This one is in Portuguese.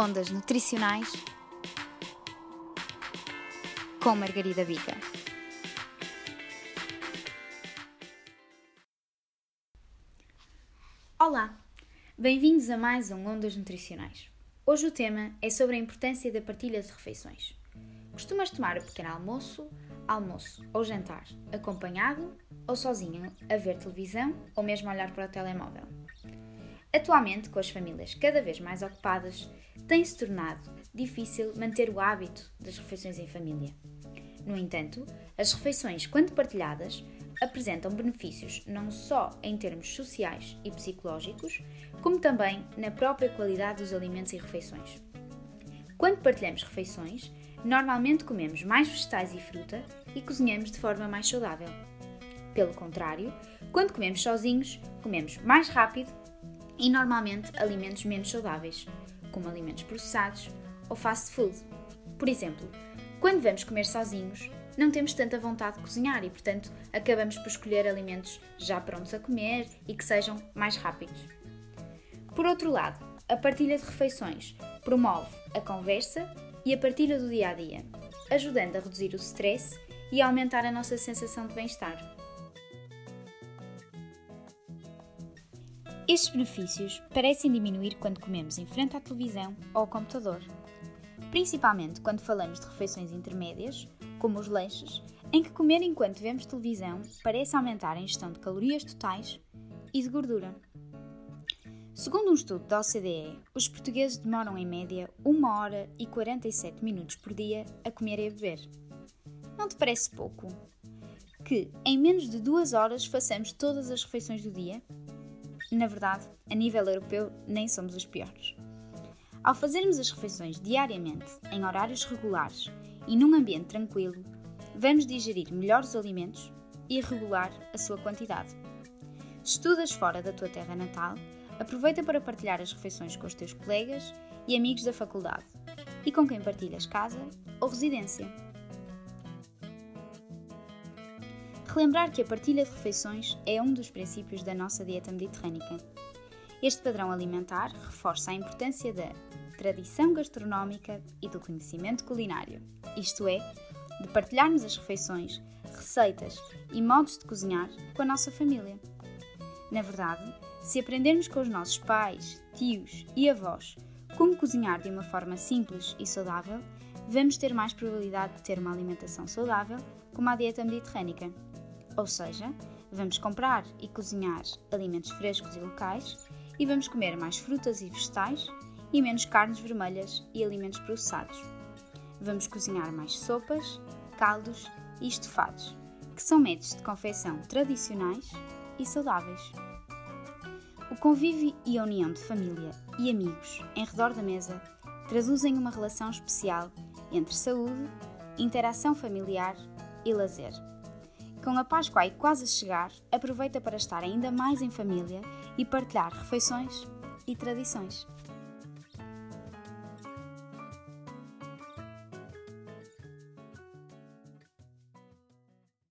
Ondas Nutricionais com Margarida Bica. Olá, bem-vindos a mais um Ondas Nutricionais. Hoje o tema é sobre a importância da partilha de refeições. Costumas tomar o pequeno almoço, almoço ou jantar acompanhado ou sozinho a ver televisão ou mesmo a olhar para o telemóvel? Atualmente, com as famílias cada vez mais ocupadas, tem-se tornado difícil manter o hábito das refeições em família. No entanto, as refeições, quando partilhadas, apresentam benefícios não só em termos sociais e psicológicos, como também na própria qualidade dos alimentos e refeições. Quando partilhamos refeições, normalmente comemos mais vegetais e fruta e cozinhamos de forma mais saudável. Pelo contrário, quando comemos sozinhos, comemos mais rápido e normalmente alimentos menos saudáveis, como alimentos processados ou fast food. Por exemplo, quando vamos comer sozinhos, não temos tanta vontade de cozinhar e, portanto, acabamos por escolher alimentos já prontos a comer e que sejam mais rápidos. Por outro lado, a partilha de refeições promove a conversa e a partilha do dia a dia, ajudando a reduzir o stress e a aumentar a nossa sensação de bem-estar. Estes benefícios parecem diminuir quando comemos em frente à televisão ou ao computador, principalmente quando falamos de refeições intermédias, como os lanches, em que comer enquanto vemos televisão parece aumentar a ingestão de calorias totais e de gordura. Segundo um estudo da OCDE, os portugueses demoram em média 1 hora e 47 minutos por dia a comer e a beber. Não te parece pouco? Que em menos de 2 horas façamos todas as refeições do dia? Na verdade, a nível europeu, nem somos os piores. Ao fazermos as refeições diariamente, em horários regulares e num ambiente tranquilo, vamos digerir melhor os alimentos e regular a sua quantidade. Estudas fora da tua terra natal, aproveita para partilhar as refeições com os teus colegas e amigos da faculdade e com quem partilhas casa ou residência. Relembrar que a partilha de refeições é um dos princípios da nossa dieta mediterrânica. Este padrão alimentar reforça a importância da tradição gastronómica e do conhecimento culinário, isto é, de partilharmos as refeições, receitas e modos de cozinhar com a nossa família. Na verdade, se aprendermos com os nossos pais, tios e avós como cozinhar de uma forma simples e saudável, vamos ter mais probabilidade de ter uma alimentação saudável, como a dieta mediterrânica. Ou seja, vamos comprar e cozinhar alimentos frescos e locais e vamos comer mais frutas e vegetais e menos carnes vermelhas e alimentos processados. Vamos cozinhar mais sopas, caldos e estofados, que são métodos de confecção tradicionais e saudáveis. O convívio e a união de família e amigos em redor da mesa traduzem uma relação especial entre saúde, interação familiar e lazer. Com a Páscoa aí quase a chegar, aproveita para estar ainda mais em família e partilhar refeições e tradições.